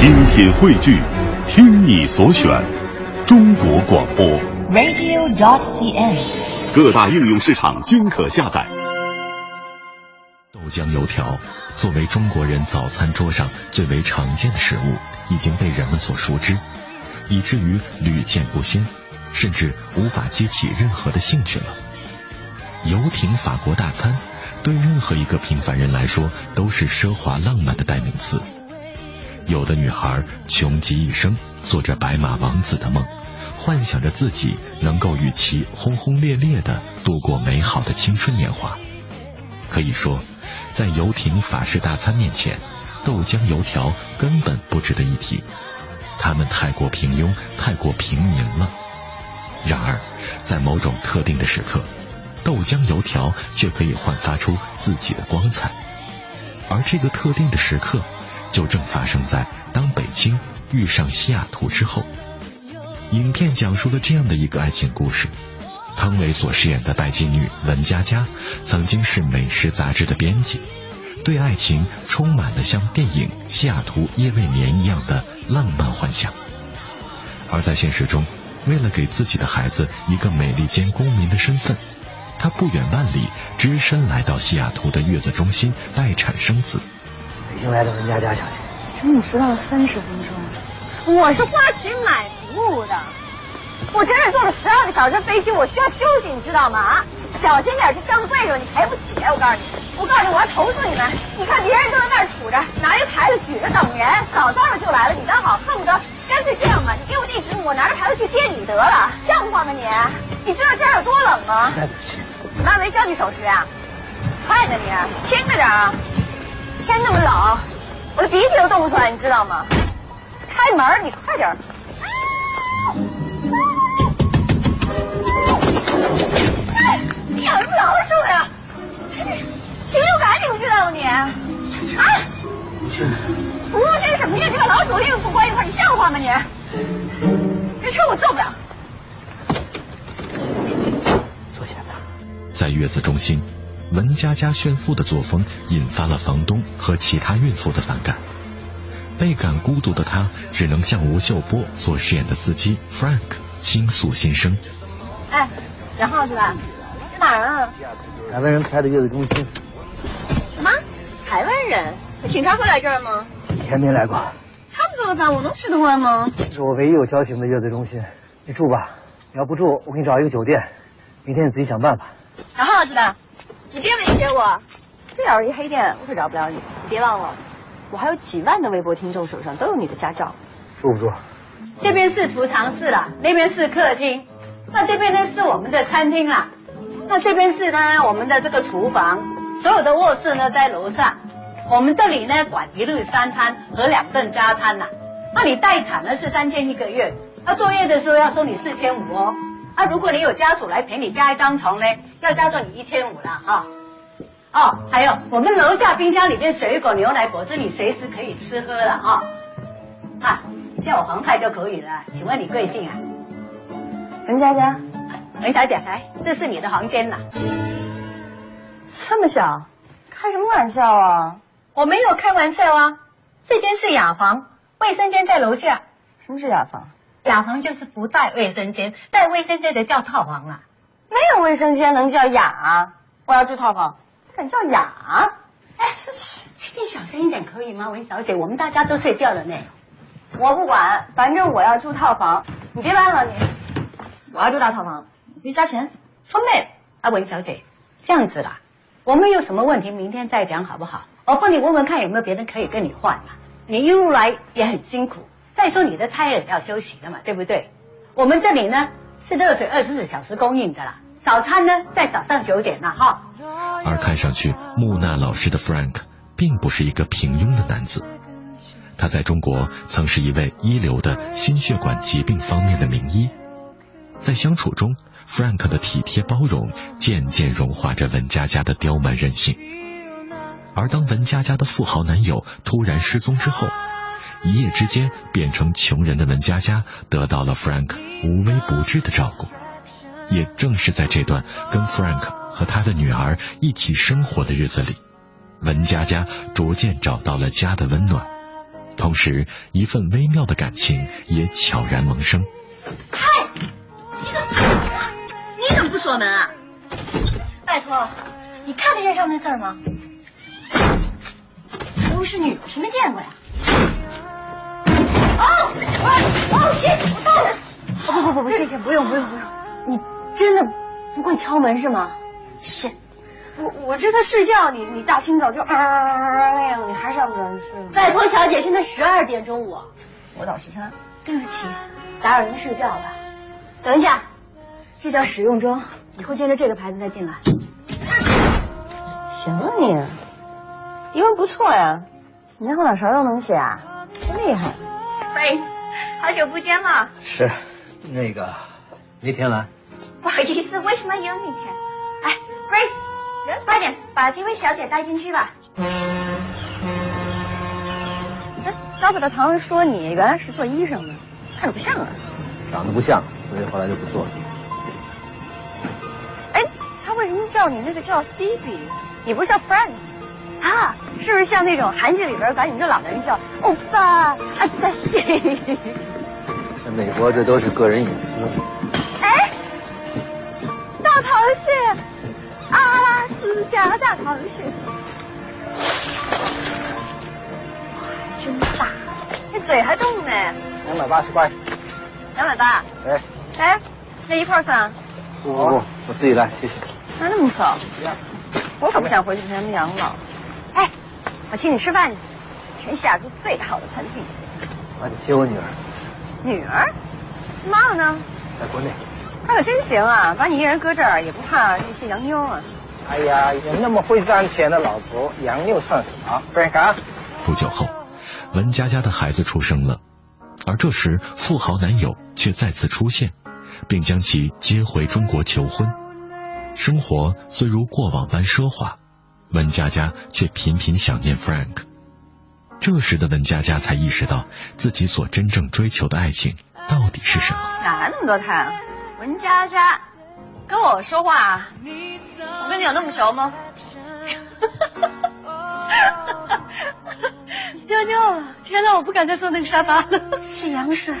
精品汇聚，听你所选，中国广播。radio.dot.cn，。各大应用市场均可下载。豆浆油条作为中国人早餐桌上最为常见的食物，已经被人们所熟知，以至于屡见不鲜，甚至无法激起任何的兴趣了。游艇法国大餐对任何一个平凡人来说都是奢华浪漫的代名词。有的女孩穷极一生做着白马王子的梦，幻想着自己能够与其轰轰烈烈的度过美好的青春年华。可以说，在游艇法式大餐面前，豆浆油条根本不值得一提，他们太过平庸，太过平民了。然而，在某种特定的时刻，豆浆油条却可以焕发出自己的光彩，而这个特定的时刻，就正发生在当北京遇上西雅图之后。影片讲述了这样的一个爱情故事。汤唯所饰演的拜金女文佳佳，曾经是美食杂志的编辑，对爱情充满了像电影《西雅图夜未眠》一样的浪漫幻想。而在现实中，为了给自己的孩子一个美利坚公民的身份，她不远万里，只身来到西雅图的月子中心待产生子。北京来的文佳佳小姐，整整迟到了三十分钟。我是花钱买服务的，我整整坐了十二个小时的飞机，我需要休息，你知道吗？啊，小心点，这箱子贵着，你赔不起。我告诉你，我告诉你，我要投诉你们。你看别人都在那儿杵着，拿一个牌子举着等人，早早的就来了，你倒好，恨不得干脆这样吧，你给我地址，我拿着牌子去接你得了，像话吗你？你知道这儿有多冷吗？对不起，妈没教你守时啊？快点你，轻着点啊！天那么冷，我的鼻涕都冻不出来，你知道吗？开门，你快点！你养什么老鼠呀？禽流感，你不知道吗你？啊？服务生什么呀？你把老鼠和孕妇关一块，你像话吗你？这车我坐不了。坐前面。在月子中心，文佳佳炫富的作风引发了房东和其他孕妇的反感。倍感孤独的她，只能向吴秀波所饰演的司机 Frank 倾诉心声。哎，然后是吧？在哪儿啊？台湾人开的月子中心，什么？台湾人？警察会来这儿吗？以前没来过，他们做的饭我能吃得惯吗？这是我唯一有交情的月子中心。你住吧，你要不住，我给你找一个酒店，明天你自己想办法。然后知道，你别威胁我，这要是一黑店，我可饶不了你。你别忘了，我还有几万的微博听众手上都有你的驾照。住不住？这边是储藏室了，那边是客厅，那这边呢是我们的餐厅啦，那这边是呢我们的这个厨房，所有的卧室呢在楼上。我们这里呢管一日三餐和两顿加餐啦。那你待产呢是三千一个月，那作业的时候要收你四千五哦。啊，如果你有家属来陪你加一张床呢，要加到你一千五了哈。哦，还有我们楼下冰箱里面水果、牛奶、果汁，你随时可以吃喝了啊。啊，叫我黄太就可以了。请问你贵姓啊？文佳佳，文小姐，来，这是你的房间啦。这么小，开什么玩笑啊？我没有开玩笑啊，这间是雅房，卫生间在楼下。什么是雅房？雅房就是不带卫生间，带卫生间的叫套房啊。没有卫生间能叫雅？我要住套房，敢叫雅？哎，是是，请你小声一点可以吗，文小姐？我们大家都睡觉了呢。我不管，反正我要住套房。你别弯了你，我要住大套房，可以加钱。分妹，啊，文小姐，这样子啦，我们有什么问题明天再讲好不好？我帮你问问看有没有别人可以跟你换嘛。你一路来也很辛苦，再说你的胎儿要休息的嘛，对不对？我们这里呢是热水二十四小时供应的啦，早餐呢在早上九点了哈。而看上去木讷老实的 Frank 并不是一个平庸的男子，他在中国曾是一位一流的心血管疾病方面的名医。在相处中，Frank 的体贴包容渐渐融化着文佳佳的刁蛮任性。而当文佳佳的富豪男友突然失踪之后，一夜之间变成穷人的文佳佳得到了 Frank 无微不至的照顾。也正是在这段跟 Frank 和他的女儿一起生活的日子里，文佳佳逐渐找到了家的温暖。同时一份微妙的感情也悄然萌生。嗨，你个，你怎么不锁门啊？拜托，你看得见上面的字吗？都是女的，谁没见过呀？哦，哦，谢，我到了。哦不不不不，谢谢，不用不用不用。你真的不会敲门是吗？是。我我这在睡觉，你你大清早就啊那样，你还是要不让人睡？拜托，小姐，现在十二点中午，我倒时差。对不起，打扰您睡觉了。等一下，这叫使用中，以后见着这个牌子再进来。行啊你，英文不错呀，你连后脑勺都能写啊，真厉害。喂，好久不见了。是，那个那天来。不好意思，为什么有明天？哎，Grace，快点把这位小姐带进去吧。那糟蹋的唐人说你原来是做医生的，看着不像啊。长得不像，所以后来就不做了。哎，他为什么叫你那个叫 Phoebe？你不是叫 Friend？啊，是不是像那种韩剧里边把你这老男人叫欧巴啊在西？在美国这都是个人隐私。哎，大螃蟹，阿拉斯加大螃蟹，哇，真大，那嘴还动呢。两百八十块。两百八。哎。哎，那一块算？不不不，我自己来，谢谢。那那么少？我可不想回去陪他们养老。哎，我请你吃饭去，全西雅图最好的餐厅。我得接我女儿。女儿？妈妈呢？在国内。她可真行啊，把你一人搁这儿也不怕那些洋妞啊。哎呀，有那么会赚钱的老婆，洋妞算什么？Frank。不久后，文佳佳的孩子出生了，而这时富豪男友却再次出现，并将其接回中国求婚。生活虽如过往般奢华，文佳佳却频频想念 Frank。这时的文佳佳才意识到自己所真正追求的爱情到底是什么。哪来那么多太阳？文佳佳，跟我说话，我跟你有那么熟吗？妞妞，天哪，我不敢再坐那个沙发了。是羊水，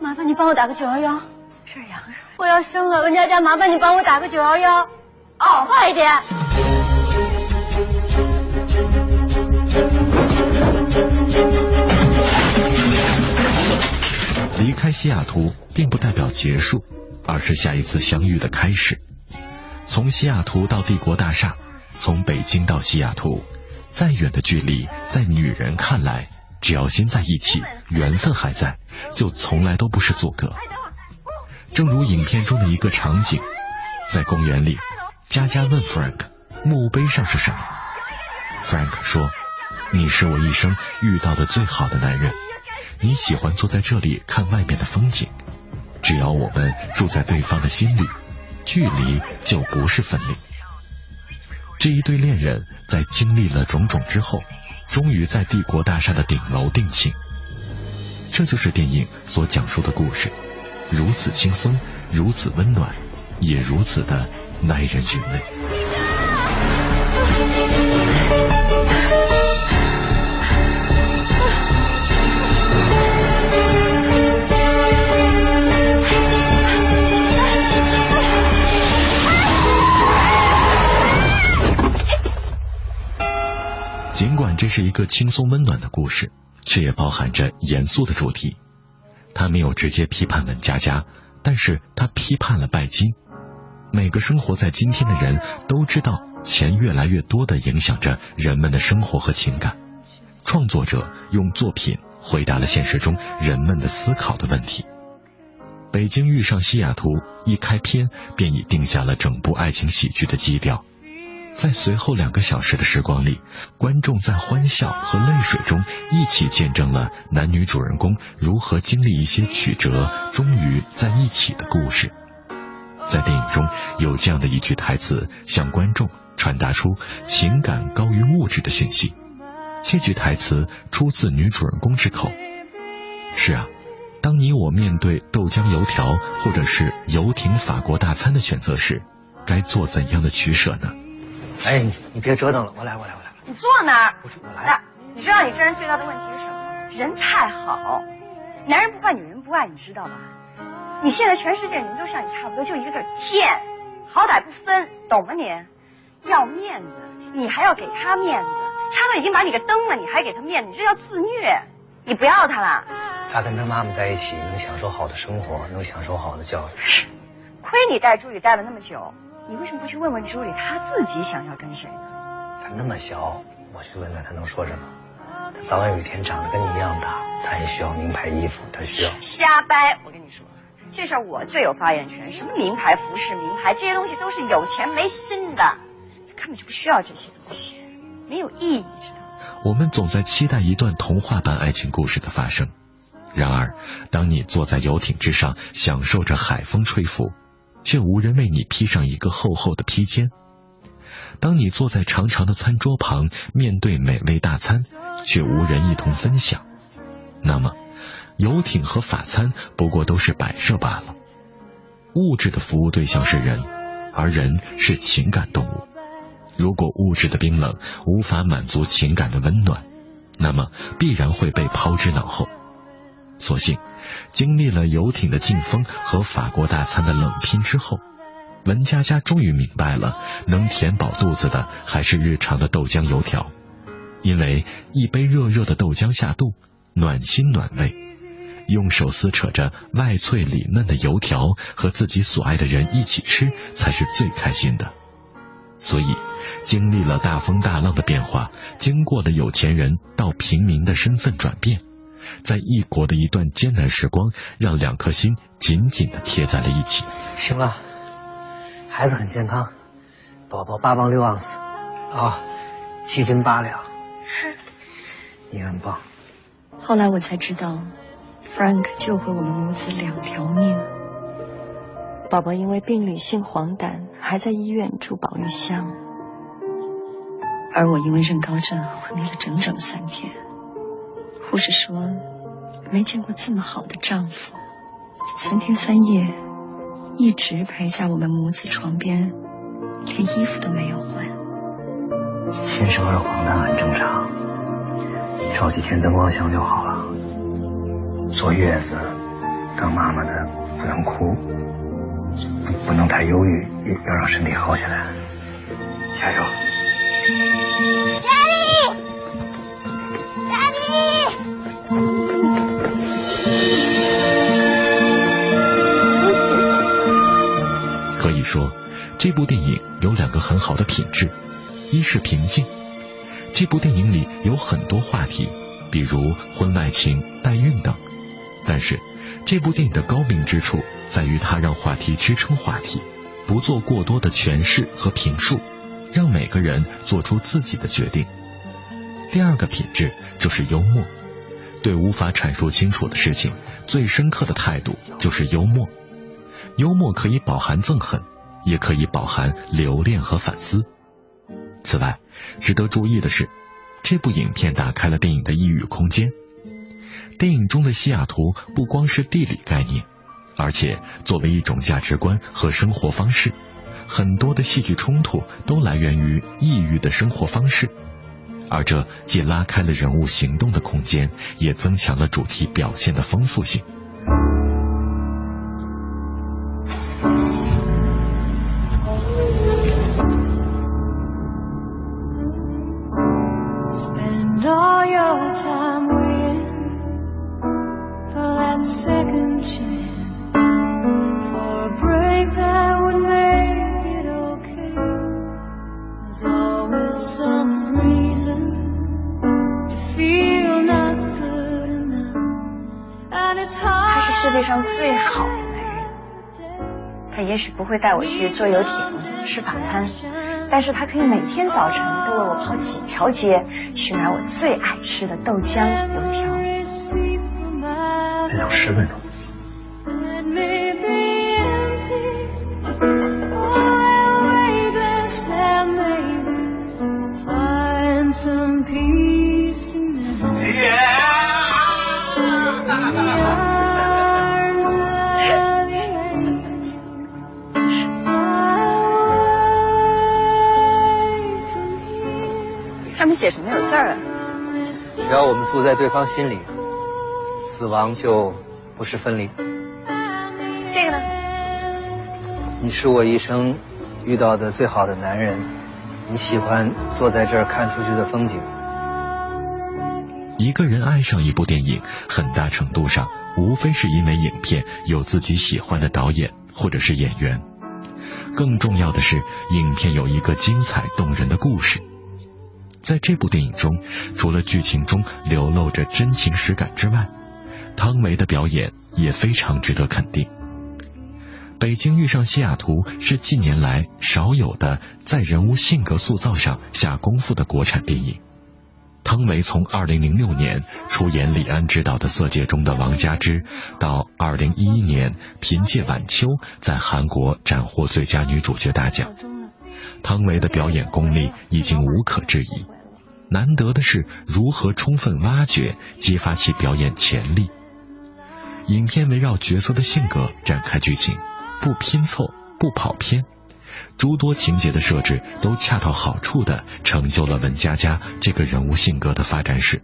麻烦你帮我打个九幺幺。是羊水。我要生了，文佳佳，麻烦你帮我打个九幺幺。哦，快一点。开西雅图并不代表结束，而是下一次相遇的开始。从西雅图到帝国大厦，从北京到西雅图，再远的距离，在女人看来，只要心在一起，缘分还在，就从来都不是阻隔。正如影片中的一个场景，在公园里，佳佳问 Frank：“ 墓碑上是什么？”Frank 说：“你是我一生遇到的最好的男人。你喜欢坐在这里看外面的风景。只要我们住在对方的心里，距离就不是分离。”这一对恋人在经历了种种之后，终于在帝国大厦的顶楼定情。这就是电影所讲述的故事。如此轻松，如此温暖，也如此的耐人寻味。是一个轻松温暖的故事，却也包含着严肃的主题。他没有直接批判文佳佳，但是他批判了拜金。每个生活在今天的人都知道，钱越来越多的影响着人们的生活和情感。创作者用作品回答了现实中人们的思考的问题。北京遇上西雅图，一开篇便已定下了整部爱情喜剧的基调。在随后两个小时的时光里，观众在欢笑和泪水中一起见证了男女主人公如何经历一些曲折，终于在一起的故事。在电影中有这样的一句台词，向观众传达出情感高于物质的讯息。这句台词出自女主人公之口。是啊，当你我面对豆浆油条或者是游艇法国大餐的选择时，该做怎样的取舍呢？哎，你你别折腾了，我来，我来，我来。你坐那儿？不是我来。你知道你这人最大的问题是什么吗？人太好，男人不坏，女人不爱，你知道吧？你现在全世界女人都像你差不多，就一个字贱，好歹不分，懂吗你？要面子，你还要给他面子，他都已经把你给蹬了，你还给他面子，你这叫自虐。你不要他了。他跟他妈妈在一起，能享受好的生活，能享受好的教育。亏你带朱莉待了那么久，你为什么不去问问朱莉，她自己想要跟谁呢？她那么小，我去问她，她能说什么？她早晚有一天长得跟你一样大，她也需要名牌衣服，她需要。瞎掰！我跟你说，这事儿我最有发言权。什么名牌服饰、名牌这些东西都是有钱没心的，根本就不需要这些东西，没有意义，知道吗？我们总在期待一段童话般爱情故事的发生，然而，当你坐在游艇之上，享受着海风吹拂，却无人为你披上一个厚厚的披肩；当你坐在长长的餐桌旁，面对美味大餐，却无人一同分享，那么，游艇和法餐不过都是摆设罢了。物质的服务对象是人，而人是情感动物。如果物质的冰冷无法满足情感的温暖，那么必然会被抛之脑后。所幸，经历了游艇的劲风和法国大餐的冷拼之后，文佳佳终于明白了，能填饱肚子的还是日常的豆浆油条，因为一杯热热的豆浆下肚，暖心暖胃，用手撕扯着外脆里嫩的油条和自己所爱的人一起吃，才是最开心的。所以，经历了大风大浪的变化，经过了有钱人到平民的身份转变，在异国的一段艰难时光，让两颗心紧紧的贴在了一起。行了，孩子很健康，宝宝八磅六盎司，啊，七斤八两，你很棒。后来我才知道，Frank 救回我们母子两条命。宝宝因为病理性黄疸，还在医院住保育箱，而我因为妊高症昏迷了整整三天。护士说，没见过这么好的丈夫，三天三夜一直陪在我们母子床边，连衣服都没有换。新生儿黄疸很正常，照几天灯光箱就好了。坐月子，当妈妈的不能哭。不能太忧郁，要让身体好起来。加油这部电影有两个很好的品质：一是平静。这部电影里有很多话题，比如婚外情、代孕等，但是。这部电影的高明之处在于，它让话题支撑话题，不做过多的诠释和评述，让每个人做出自己的决定。第二个品质就是幽默，对无法阐述清楚的事情，最深刻的态度就是幽默。幽默可以饱含憎恨，也可以饱含留恋和反思。此外，值得注意的是，这部影片打开了电影的异域空间。电影中的西雅图不光是地理概念，而且作为一种价值观和生活方式，很多的戏剧冲突都来源于异域的生活方式，而这既拉开了人物行动的空间，也增强了主题表现的丰富性。他是世界上最好的男人，他也许不会带我去坐游艇吃法餐，但是他可以每天早晨都为我跑几条街去买我最爱吃的豆浆油条。再等十分钟。写什么有字儿啊？只要我们住在对方心里，死亡就不是分离。这个呢？你是我一生遇到的最好的男人。你喜欢坐在这儿看出去的风景。一个人爱上一部电影，很大程度上无非是因为影片有自己喜欢的导演或者是演员。更重要的是，影片有一个精彩动人的故事。在这部电影中，除了剧情中流露着真情实感之外，汤唯的表演也非常值得肯定。《北京遇上西雅图》是近年来少有的在人物性格塑造上下功夫的国产电影。汤唯从2006年出演李安执导的《色戒》中的王佳芝，到2011年凭借《晚秋》在韩国斩获最佳女主角大奖，汤唯的表演功力已经无可置疑。难得的是如何充分挖掘、激发其表演潜力。影片围绕角色的性格展开剧情。不拼凑，不跑偏，诸多情节的设置都恰到好处的成就了文佳佳这个人物性格的发展史。《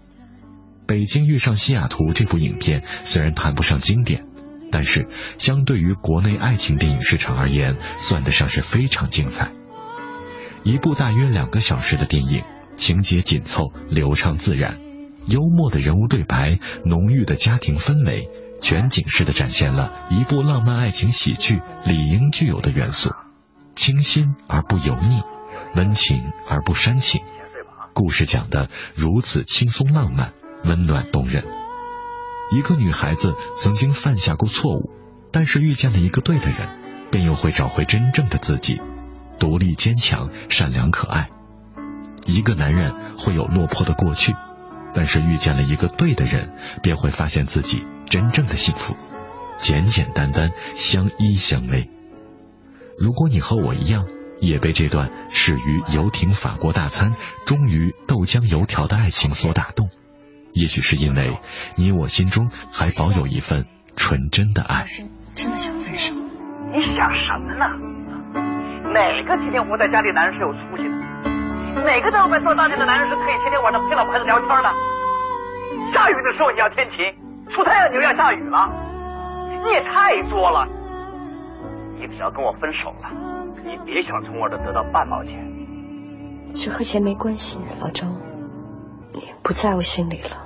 北京遇上西雅图》这部影片虽然谈不上经典，但是相对于国内爱情电影市场而言，算得上是非常精彩。一部大约两个小时的电影，情节紧凑、流畅自然，幽默的人物对白，浓郁的家庭氛围。全景式的展现了一部浪漫爱情喜剧理应具有的元素，清新而不油腻，温情而不煽情。故事讲的如此轻松浪漫、温暖动人。一个女孩子曾经犯下过错误，但是遇见了一个对的人，便又会找回真正的自己，独立坚强、善良可爱。一个男人会有落魄的过去，但是遇见了一个对的人，便会发现自己。真正的幸福，简简单单，相依相偎。如果你和我一样，也被这段始于游艇法国大餐，终于豆浆油条的爱情所打动，也许是因为你我心中还保有一份纯真的爱。真的想分手？你想什么呢？哪个天天窝在家里男人是有出息的？哪个在外面做大件的男人是可以天天晚上陪老婆孩子聊天的？下雨的时候你要天晴。出太阳你就要下雨了，你也太作了。你只要跟我分手了，你别想从我这得到半毛钱。这和钱没关系，老周，你不在我心里了。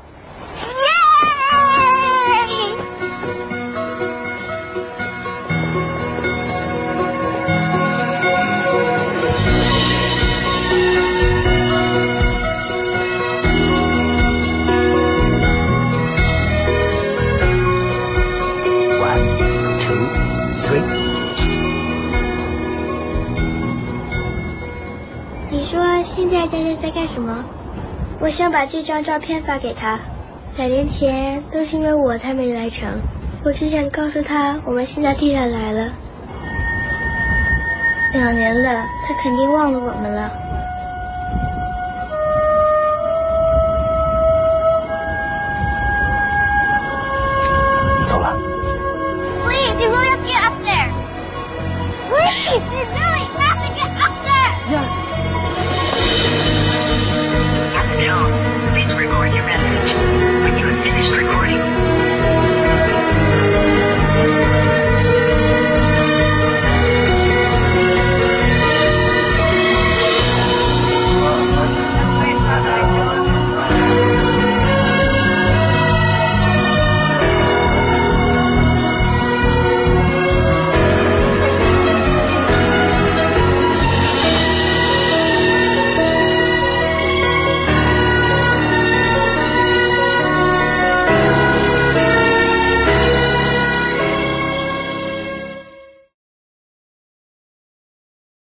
大家在干什么？我想把这张照片发给他。两年前都是因为我才没来成，我只想告诉他我们现在地下来了。两年了，他肯定忘了我们了。